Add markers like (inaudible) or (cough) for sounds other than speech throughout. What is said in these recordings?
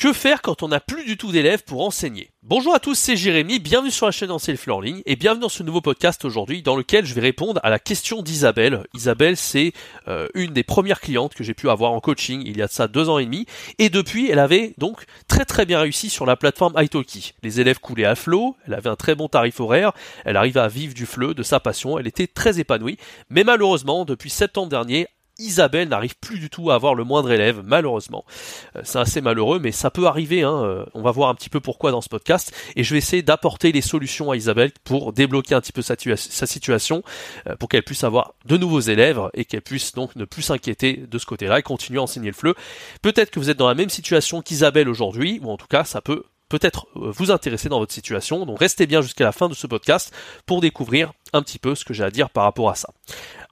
Que faire quand on n'a plus du tout d'élèves pour enseigner Bonjour à tous, c'est Jérémy, bienvenue sur la chaîne Enseigne le en ligne et bienvenue dans ce nouveau podcast aujourd'hui dans lequel je vais répondre à la question d'Isabelle. Isabelle, c'est euh, une des premières clientes que j'ai pu avoir en coaching il y a de ça deux ans et demi et depuis elle avait donc très très bien réussi sur la plateforme italki. Les élèves coulaient à flot, elle avait un très bon tarif horaire, elle arrivait à vivre du fleu, de sa passion, elle était très épanouie, mais malheureusement depuis septembre dernier Isabelle n'arrive plus du tout à avoir le moindre élève, malheureusement. Euh, c'est assez malheureux, mais ça peut arriver. Hein. Euh, on va voir un petit peu pourquoi dans ce podcast, et je vais essayer d'apporter les solutions à Isabelle pour débloquer un petit peu sa, situation, euh, pour qu'elle puisse avoir de nouveaux élèves et qu'elle puisse donc ne plus s'inquiéter de ce côté-là et continuer à enseigner le fleu. Peut-être que vous êtes dans la même situation qu'Isabelle aujourd'hui, ou en tout cas, ça peut peut-être vous intéresser dans votre situation. Donc restez bien jusqu'à la fin de ce podcast pour découvrir un petit peu ce que j'ai à dire par rapport à ça.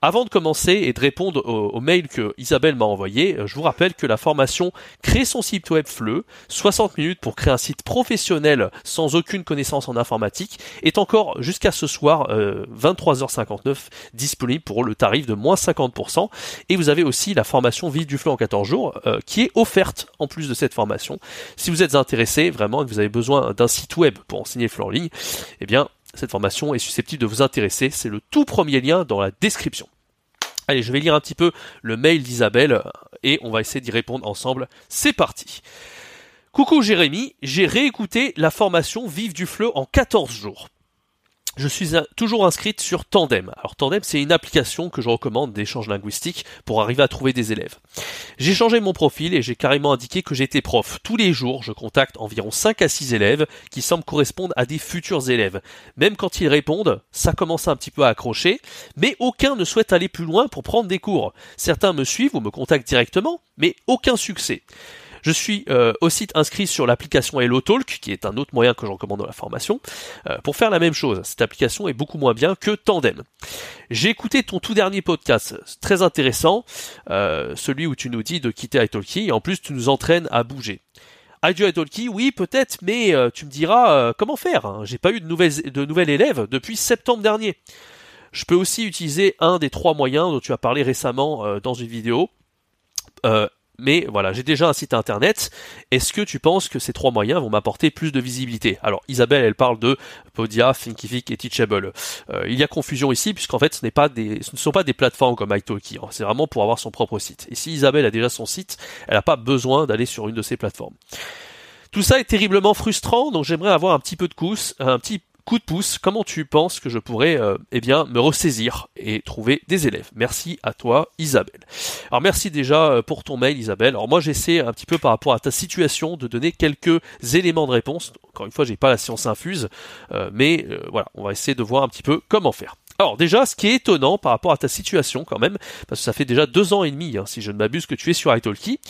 Avant de commencer et de répondre au, mail que Isabelle m'a envoyé, euh, je vous rappelle que la formation Créer son site web FLE, 60 minutes pour créer un site professionnel sans aucune connaissance en informatique, est encore jusqu'à ce soir 23h59 euh, disponible pour le tarif de moins 50%. Et vous avez aussi la formation Vive du FLE en 14 jours euh, qui est offerte en plus de cette formation. Si vous êtes intéressé vraiment et que vous avez besoin d'un site web pour enseigner le FLE en ligne, eh bien cette formation est susceptible de vous intéresser. C'est le tout premier lien dans la description. Allez, je vais lire un petit peu le mail d'Isabelle et on va essayer d'y répondre ensemble. C'est parti. Coucou Jérémy, j'ai réécouté la formation Vive du Fleu en 14 jours je suis toujours inscrite sur Tandem. Alors Tandem, c'est une application que je recommande d'échange linguistique pour arriver à trouver des élèves. J'ai changé mon profil et j'ai carrément indiqué que j'étais prof. Tous les jours, je contacte environ 5 à 6 élèves qui semblent correspondre à des futurs élèves. Même quand ils répondent, ça commence un petit peu à accrocher, mais aucun ne souhaite aller plus loin pour prendre des cours. Certains me suivent ou me contactent directement, mais aucun succès. Je suis euh, aussi inscrit sur l'application HelloTalk, qui est un autre moyen que je recommande dans la formation, euh, pour faire la même chose. Cette application est beaucoup moins bien que Tandem. J'ai écouté ton tout dernier podcast, très intéressant, euh, celui où tu nous dis de quitter iTalki, et en plus tu nous entraînes à bouger. Adieu iTalki, oui peut-être, mais tu me diras comment faire. Hein. J'ai pas eu de nouvelles, de nouvelles élèves depuis septembre dernier. Je peux aussi utiliser un des trois moyens dont tu as parlé récemment dans une vidéo. Euh, mais voilà, j'ai déjà un site internet. Est-ce que tu penses que ces trois moyens vont m'apporter plus de visibilité? Alors Isabelle, elle parle de Podia, Thinkific et Teachable. Euh, il y a confusion ici puisqu'en fait ce ne sont pas des plateformes comme italki. Hein. C'est vraiment pour avoir son propre site. Et si Isabelle a déjà son site, elle n'a pas besoin d'aller sur une de ces plateformes. Tout ça est terriblement frustrant, donc j'aimerais avoir un petit peu de cousse, un petit coup de pouce, comment tu penses que je pourrais euh, eh bien me ressaisir et trouver des élèves? Merci à toi Isabelle. Alors merci déjà euh, pour ton mail Isabelle. Alors moi j'essaie un petit peu par rapport à ta situation de donner quelques éléments de réponse. Encore une fois, j'ai pas la science infuse, euh, mais voilà, on va essayer de voir un petit peu comment faire. Alors déjà, ce qui est étonnant par rapport à ta situation quand même, parce que ça fait déjà deux ans et demi, hein, si je ne m'abuse, que tu es sur italki,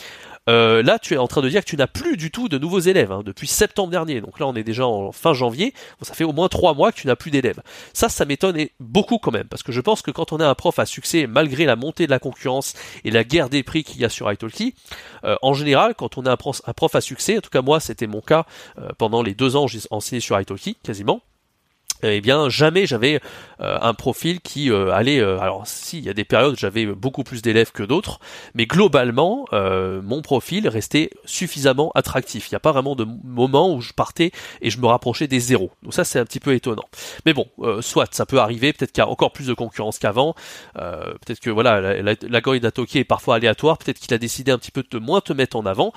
euh, là, tu es en train de dire que tu n'as plus du tout de nouveaux élèves hein, depuis septembre dernier. Donc là, on est déjà en fin janvier. ça fait au moins trois mois que tu n'as plus d'élèves. Ça, ça m'étonne beaucoup quand même, parce que je pense que quand on a un prof à succès, malgré la montée de la concurrence et la guerre des prix qu'il y a sur italki, euh, en général, quand on a un prof, à succès, en tout cas moi, c'était mon cas euh, pendant les deux ans où j'ai enseigné sur italki, quasiment eh bien jamais j'avais euh, un profil qui euh, allait euh, alors si il y a des périodes j'avais beaucoup plus d'élèves que d'autres mais globalement mon profil restait suffisamment attractif. Il n'y a pas vraiment de moment où je partais et je me rapprochais des zéros. Donc ça c'est un petit peu étonnant. Mais bon soit ça peut arriver peut-être qu'il y a encore plus de concurrence qu'avant peut-être que voilà la, la, est parfois aléatoire peut-être qu'il a décidé un petit peu de moins te mettre en avant.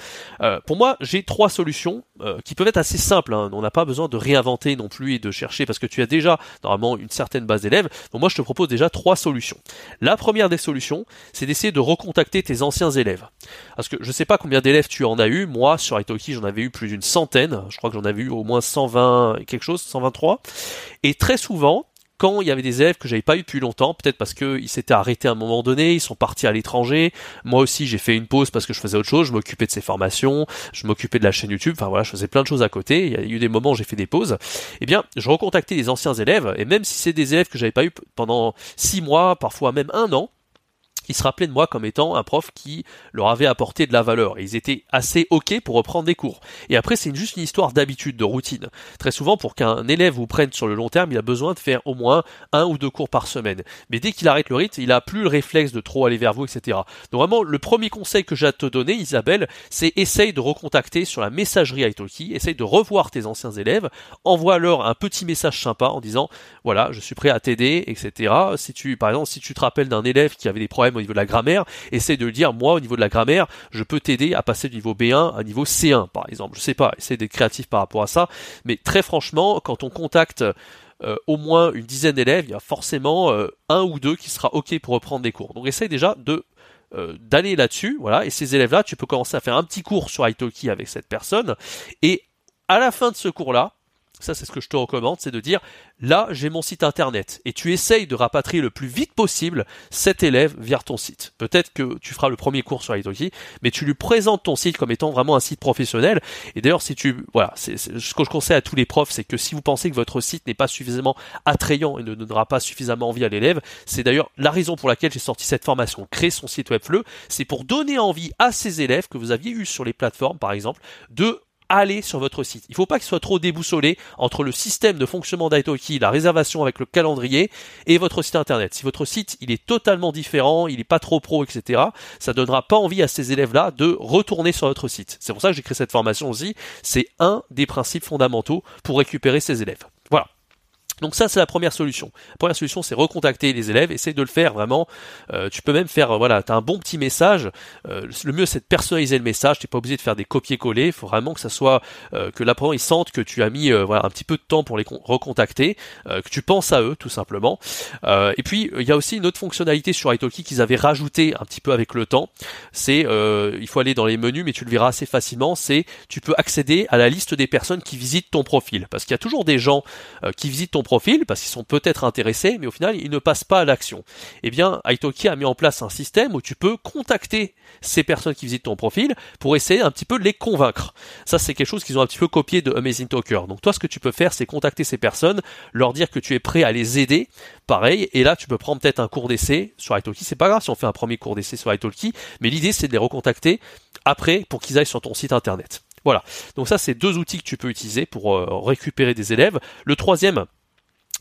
Pour moi j'ai trois solutions qui peuvent être assez simples hein. on n'a pas besoin de réinventer non plus et de chercher parce que tu as déjà normalement une certaine base d'élèves. Donc moi je te propose déjà trois solutions. La première des solutions, c'est d'essayer de recontacter tes anciens élèves. Parce que je sais pas combien d'élèves tu en as eu. Moi sur Italki j'en avais eu plus d'une centaine. Je crois que j'en avais eu au moins 120 quelque chose, 123. Et très souvent, quand il y avait des élèves que j'avais pas eu depuis longtemps, peut-être parce qu'ils s'étaient arrêtés à un moment donné, ils sont partis à l'étranger. Moi aussi, j'ai fait une pause parce que je faisais autre chose. Je m'occupais de ces formations, je m'occupais de la chaîne YouTube. Enfin voilà, je faisais plein de choses à côté. Il y a eu des moments où j'ai fait des pauses. Eh bien, je recontactais les anciens élèves et même si c'est des élèves que j'avais pas eu pendant six mois, parfois même un an, ils se rappelaient de moi comme étant un prof qui leur avait apporté de la valeur. Et ils étaient assez ok pour reprendre des cours. Et après, c'est juste une histoire d'habitude, de routine. Très souvent, pour qu'un élève vous prenne sur le long terme, il a besoin de faire au moins un ou deux cours par semaine. Mais dès qu'il arrête le rythme, il a plus le réflexe de trop aller vers vous, etc. Donc vraiment, le premier conseil que j'ai à te donner, Isabelle, c'est essaye de recontacter sur la messagerie Italki, essaye de revoir tes anciens élèves, envoie-leur un petit message sympa en disant, voilà, je suis prêt à t'aider, etc. Si tu, par exemple, si tu te rappelles d'un élève qui avait des problèmes au niveau de la grammaire, essaye de le dire, moi, au niveau de la grammaire, je peux t'aider à passer du niveau B1 à niveau C1, par exemple. Je sais pas, essaye d'être créatif par rapport à ça. Mais très franchement, quand on contacte euh, au moins une dizaine d'élèves, il y a forcément euh, un ou deux qui sera OK pour reprendre des cours. Donc essaye déjà euh, d'aller là-dessus, voilà, et ces élèves-là, tu peux commencer à faire un petit cours sur Italki avec cette personne, et à la fin de ce cours-là, ça c'est ce que je te recommande, c'est de dire là j'ai mon site internet et tu essayes de rapatrier le plus vite possible cet élève vers ton site. Peut-être que tu feras le premier cours sur Italki, mais tu lui présentes ton site comme étant vraiment un site professionnel. Et d'ailleurs si tu voilà, ce que je conseille à tous les profs, c'est que si vous pensez que votre site n'est pas suffisamment attrayant et ne donnera pas suffisamment envie à l'élève, c'est d'ailleurs la raison pour laquelle j'ai sorti cette formation, créer son site Webfleu, c'est pour donner envie à ces élèves que vous aviez eu sur les plateformes par exemple de aller sur votre site. Il ne faut pas qu'il soit trop déboussolé entre le système de fonctionnement d'Italki, la réservation avec le calendrier et votre site internet. Si votre site il est totalement différent, il n'est pas trop pro, etc., ça donnera pas envie à ces élèves-là de retourner sur votre site. C'est pour ça que j'ai créé cette formation aussi. C'est un des principes fondamentaux pour récupérer ces élèves. Donc ça c'est la première solution. La première solution c'est recontacter les élèves, essaye de le faire vraiment. Euh, tu peux même faire euh, voilà, tu as un bon petit message. Euh, le mieux c'est de personnaliser le message, tu n'es pas obligé de faire des copier-coller, il faut vraiment que ça soit que l'apprenant il sente que tu as mis voilà un petit peu de temps pour les recontacter, que tu penses à eux tout simplement. et puis il y a aussi une autre fonctionnalité sur Italki qu'ils avaient rajouté un petit peu avec le temps. C'est il faut aller dans les menus mais tu le verras assez facilement, c'est tu peux accéder à la liste des personnes qui visitent ton profil parce qu'il y a toujours des gens qui visitent ton profil parce qu'ils sont peut-être intéressés, mais au final ils ne passent pas à l'action. Eh bien, Italki a mis en place un système où tu peux contacter ces personnes qui visitent ton profil pour essayer un petit peu de les convaincre. Ça, c'est quelque chose qu'ils ont un petit peu copié de Amazing Talker. Donc toi, ce que tu peux faire, c'est contacter ces personnes, leur dire que tu es prêt à les aider. Pareil, et là, tu peux prendre peut-être un cours d'essai sur Italki. C'est pas grave si on fait un premier cours d'essai sur Italki, mais l'idée, c'est de les recontacter après pour qu'ils aillent sur ton site internet. Voilà. Donc ça, c'est deux outils que tu peux utiliser pour euh, récupérer des élèves. Le troisième,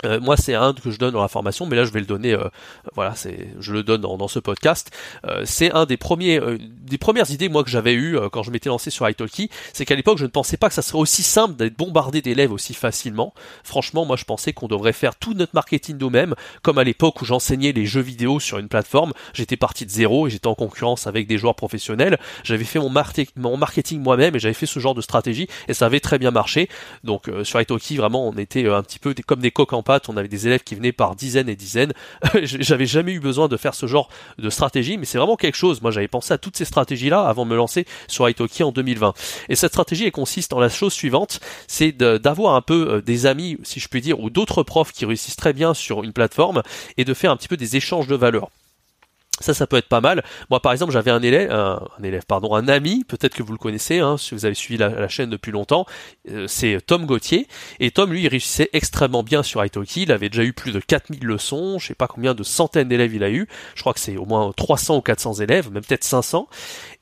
euh, moi, c'est un que je donne dans la formation, mais là, je vais le donner. Euh, voilà, c'est, je le donne dans, ce podcast. Euh, c'est un des premiers, des premières idées moi que j'avais eu quand je m'étais lancé sur Italki. C'est qu'à l'époque, je ne pensais pas que ça serait aussi simple d'être bombardé d'élèves aussi facilement. Franchement, moi, je pensais qu'on devrait faire tout notre marketing nous-mêmes, comme à l'époque où j'enseignais les jeux vidéo sur une plateforme. J'étais parti de zéro et j'étais en concurrence avec des joueurs professionnels. J'avais fait mon, mon marketing moi-même et j'avais fait ce genre de stratégie et ça avait très bien marché. Donc sur Italki, vraiment, on était un petit peu comme des coques en on avait des élèves qui venaient par dizaines et dizaines. (laughs) j'avais jamais eu besoin de faire ce genre de stratégie, mais c'est vraiment quelque chose. Moi, j'avais pensé à toutes ces stratégies-là avant de me lancer sur Italki en 2020. Et cette stratégie, elle consiste en la chose suivante, c'est d'avoir un peu euh, des amis, si je puis dire, ou d'autres profs qui réussissent très bien sur une plateforme et de faire un petit peu des échanges de valeurs. Ça, ça peut être pas mal. Moi, par exemple, j'avais un élève, un, élève, pardon, un ami, peut-être que vous le connaissez, hein, si vous avez suivi la, chaîne depuis longtemps, euh, c'est Tom Gauthier. Et Tom, lui, il réussissait extrêmement bien sur Italki. Il avait déjà eu plus de 4000 leçons, je sais pas combien de centaines d'élèves il a eu. Je crois que c'est au moins 300 ou 400 élèves, même peut-être 500.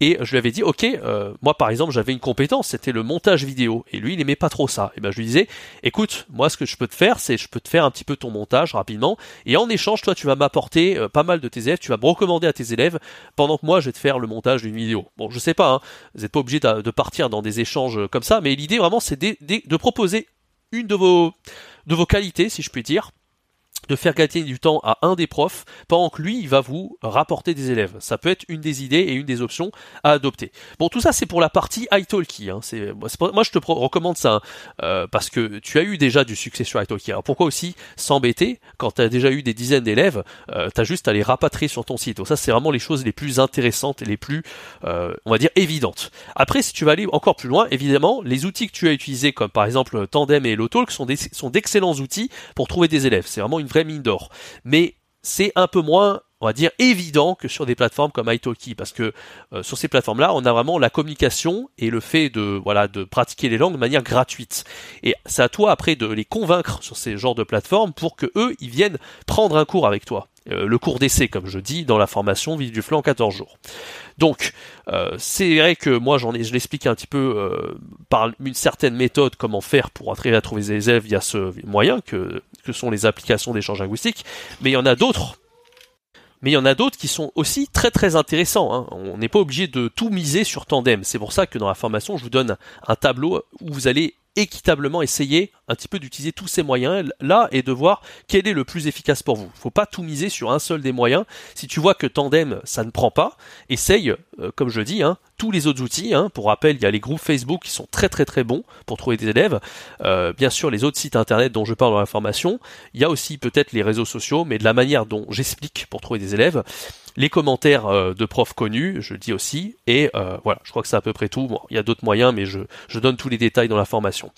Et je lui avais dit, ok, euh, moi, par exemple, j'avais une compétence, c'était le montage vidéo. Et lui, il aimait pas trop ça. Et ben, je lui disais, écoute, moi, ce que je peux te faire, c'est je peux te faire un petit peu ton montage rapidement. Et en échange, toi, tu vas m'apporter euh, pas mal de tes élèves, tu vas me à tes élèves pendant que moi je vais te faire le montage d'une vidéo. Bon, je sais pas, hein, vous n'êtes pas obligé de, partir dans des échanges comme ça, mais l'idée vraiment c'est de, proposer une de vos, de vos qualités, si je puis dire, de faire gagner du temps à un des profs pendant que lui il va vous rapporter des élèves. Ça peut être une des idées et une des options à adopter. Bon tout ça c'est pour la partie italki. Hein. C'est, moi je te recommande ça hein, euh, parce que tu as eu déjà du succès sur italki. Alors pourquoi aussi s'embêter quand tu as déjà eu des dizaines d'élèves euh, Tu as juste à les rapatrier sur ton site? Donc ça c'est vraiment les choses les plus intéressantes et les plus euh, on va dire évidentes. Après si tu vas aller encore plus loin, évidemment les outils que tu as utilisés comme par exemple Tandem et HelloTalk sont, des, sont d'excellents outils pour trouver des élèves. C'est vraiment une vraie mine d'or. Mais c'est un peu moins on va dire évident que sur des plateformes comme Italki parce que euh, sur ces plateformes-là, on a vraiment la communication et le fait de voilà de pratiquer les langues de manière gratuite. Et c'est à toi après de les convaincre sur ces genres de plateformes pour que eux ils viennent prendre un cours avec toi. Euh, le cours d'essai, comme je dis, dans la formation Vive du flanc en 14 jours. Donc, euh, c'est vrai que moi, j'en ai, je l'explique un petit peu euh, par une certaine méthode comment faire pour arriver à trouver des élèves via ce moyen que, que sont les applications d'échange linguistique, mais il y en a d'autres mais il y en a d'autres qui sont aussi très très intéressants. Hein. On n'est pas obligé de tout miser sur Tandem. C'est pour ça que dans la formation, je vous donne un tableau où vous allez équitablement essayer un petit peu d'utiliser tous ces moyens là et de voir quel est le plus efficace pour vous. Faut pas tout miser sur un seul des moyens. Si tu vois que Tandem ça ne prend pas, essaye, euh, comme je dis, hein, tous les autres outils. Hein. Pour rappel, il y a les groupes Facebook qui sont très très très bons pour trouver des élèves. Euh, bien sûr, les autres sites internet dont je parle dans la formation. Il y a aussi peut-être les réseaux sociaux, mais de la manière dont j'explique pour trouver des élèves les commentaires euh, de profs connus, je dis aussi, et euh, voilà, je crois que c'est à peu près tout. Bon, il y a d'autres moyens, mais je, je, donne tous les détails dans la formation.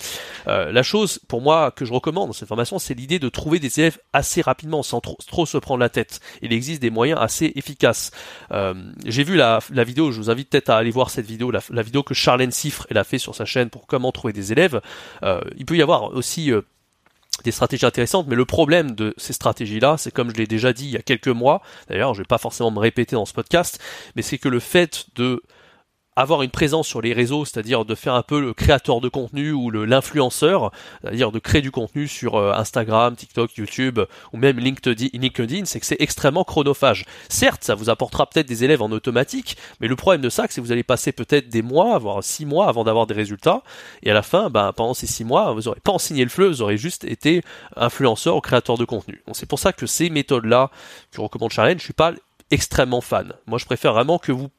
La chose, pour moi, que je recommande dans cette formation, c'est l'idée de trouver des élèves assez rapidement, sans trop, trop, se prendre la tête. Il existe des moyens assez efficaces. J'ai vu la, la, vidéo, je vous invite peut-être à aller voir cette vidéo, la, vidéo que Charlène Siffre, elle a fait sur sa chaîne pour comment trouver des élèves. il peut y avoir aussi des stratégies intéressantes, mais le problème de ces stratégies-là, c'est comme je l'ai déjà dit il y a quelques mois, d'ailleurs je vais pas forcément me répéter dans ce podcast, mais c'est que le fait de avoir une présence sur les réseaux, c'est-à-dire de faire un peu le créateur de contenu ou l'influenceur, c'est-à-dire de créer du contenu sur euh, Instagram, TikTok, YouTube ou même LinkedIn, c'est que c'est extrêmement chronophage. Certes, ça vous apportera peut-être des élèves en automatique, mais le problème de ça, c'est que vous allez passer peut-être des mois, voire six mois avant d'avoir des résultats, et à la fin, ben, pendant ces six mois, vous n'aurez pas enseigné le fleu, vous aurez juste été influenceur ou créateur de contenu. C'est pour ça que ces méthodes-là que recommande Challenge, je suis pas extrêmement fan. Moi, je préfère vraiment que vous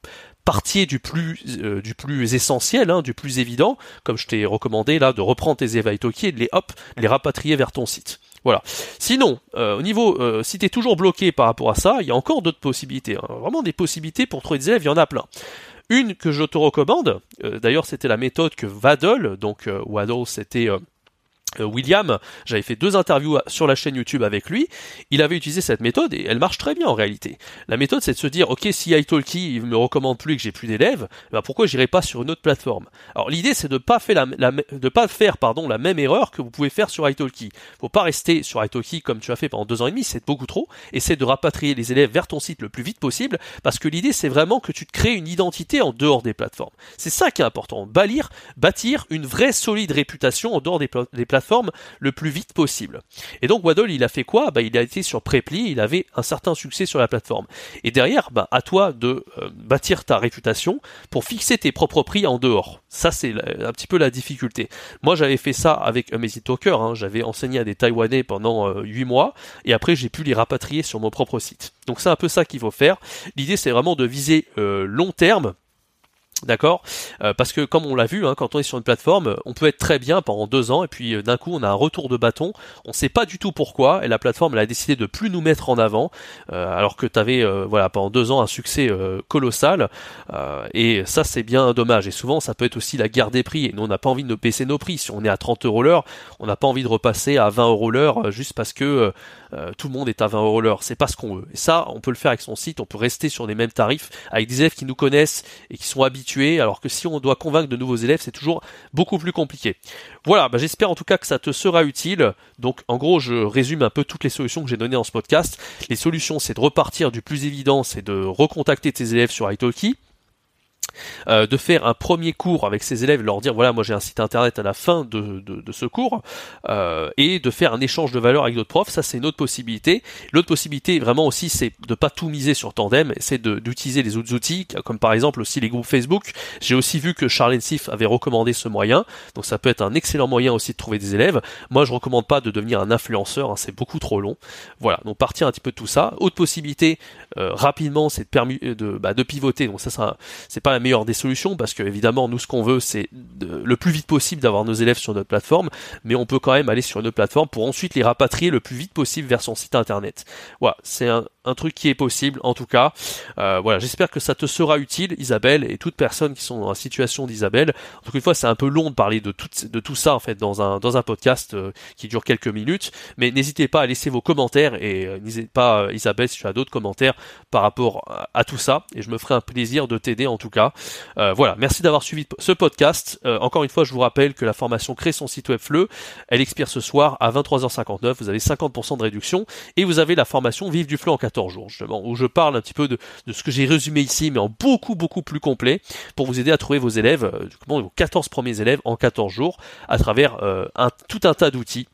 partiez du plus euh, du plus essentiel, hein, du plus évident, comme je t'ai recommandé là, de reprendre tes Italki et de les hop, les rapatrier vers ton site. Voilà. Sinon, euh, au niveau, euh, si tu es toujours bloqué par rapport à ça, il y a encore d'autres possibilités. Hein. Vraiment des possibilités pour trouver des élèves, il y en a plein. Une que je te recommande, d'ailleurs c'était la méthode que Waddle, donc Waddle c'était euh, William, j'avais fait deux interviews sur la chaîne YouTube avec lui, il avait utilisé cette méthode et elle marche très bien en réalité. La méthode c'est de se dire ok si italki il me recommande plus que j'ai plus d'élèves, bah pourquoi j'irai pas sur une autre plateforme? Alors l'idée c'est de pas pas faire la même erreur que vous pouvez faire sur italki. Faut pas rester sur italki comme tu as fait pendant deux ans et demi, c'est beaucoup trop. Essaie de rapatrier les élèves vers ton site le plus vite possible parce que l'idée c'est vraiment que tu te crées une identité en dehors des plateformes. C'est ça qui est important, bâtir, bâtir une vraie solide réputation en dehors des plateformes le plus vite possible. Et donc Waddle, il a fait quoi? Bah, Il a été sur Preply, il avait un certain succès sur la plateforme. Et derrière, bah, à toi de euh, bâtir ta réputation pour fixer tes propres prix en dehors. Ça, c'est un petit peu la difficulté. Moi, j'avais fait ça avec Amazing Talker, hein. j'avais enseigné à des Taïwanais pendant euh, 8 mois, et après j'ai pu les rapatrier sur mon propre site. Donc c'est un peu ça qu'il faut faire. L'idée, c'est vraiment de viser euh, long terme, D'accord euh, Parce que comme on l'a vu, hein, quand on est sur une plateforme, on peut être très bien pendant deux ans et puis euh, d'un coup on a un retour de bâton. On ne sait pas du tout pourquoi et la plateforme elle a décidé de plus nous mettre en avant euh, alors que tu avais voilà pendant deux ans un succès colossal et ça c'est bien dommage. Et souvent ça peut être aussi la guerre des prix et nous on n'a pas envie de baisser nos prix. Si on est à 30 euros l'heure, on n'a pas envie de repasser à 20 euros l'heure juste parce que tout le monde est à 20 euros l'heure. C'est pas ce qu'on veut. Et ça on peut le faire avec son site. On peut rester sur les mêmes tarifs avec des élèves qui nous connaissent et qui sont habitués alors que si on doit convaincre de nouveaux élèves, c'est toujours beaucoup plus compliqué. Voilà, bah, j'espère en tout cas que ça te sera utile. Donc en gros, je résume un peu toutes les solutions que j'ai données dans ce podcast. Les solutions, c'est de repartir du plus évident, c'est de recontacter tes élèves sur italki. Euh, de faire un premier cours avec ses élèves, leur dire voilà moi j'ai un site internet à la fin de, de, ce cours, euh, et de faire un échange de valeurs avec d'autres profs, ça c'est une autre possibilité. L'autre possibilité vraiment aussi c'est de pas tout miser sur Tandem, c'est d'utiliser les autres outils, comme par exemple aussi les groupes Facebook. J'ai aussi vu que Charlene Sif avait recommandé ce moyen, donc ça peut être un excellent moyen aussi de trouver des élèves. Moi je recommande pas de devenir un influenceur, hein, c'est beaucoup trop long. Voilà, donc partir un petit peu de tout ça. Autre possibilité euh, rapidement c'est de, de, bah, de pivoter, donc ça, ça c'est pas la meilleure des solutions parce que évidemment nous ce qu'on veut c'est le plus vite possible d'avoir nos élèves sur notre plateforme, mais on peut quand même aller sur une plateforme pour ensuite les rapatrier le plus vite possible vers son site internet. Voilà, c'est un, truc qui est possible en tout cas. Euh, voilà, j'espère que ça te sera utile, Isabelle, et toutes personnes qui sont dans la situation d'Isabelle. Tout une fois, c'est un peu long de parler de tout, de tout ça en fait dans un dans un podcast euh, qui dure quelques minutes, mais n'hésitez pas à laisser vos commentaires et euh, n'hésitez pas, Isabelle, si tu as d'autres commentaires par rapport à, tout ça, et je me ferai un plaisir de t'aider en tout cas Euh, voilà, merci d'avoir suivi ce podcast. Euh, encore une fois, je vous rappelle que la formation Crée son site web FLE, elle expire ce soir à 23h59. Vous avez 50% de réduction et vous avez la formation Vive du FLE en 14 jours, où je parle un petit peu de, ce que j'ai résumé ici, mais en beaucoup beaucoup plus complet, pour vous aider à trouver vos élèves, euh, vos 14 premiers élèves en 14 jours, à travers un, tout un tas d'outils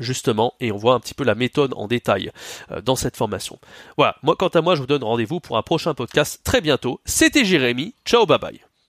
justement, et on voit un petit peu la méthode en détail euh, dans cette formation. Voilà, moi quant à moi, je vous donne rendez-vous pour un prochain podcast très bientôt. C'était Jérémy, ciao bye bye.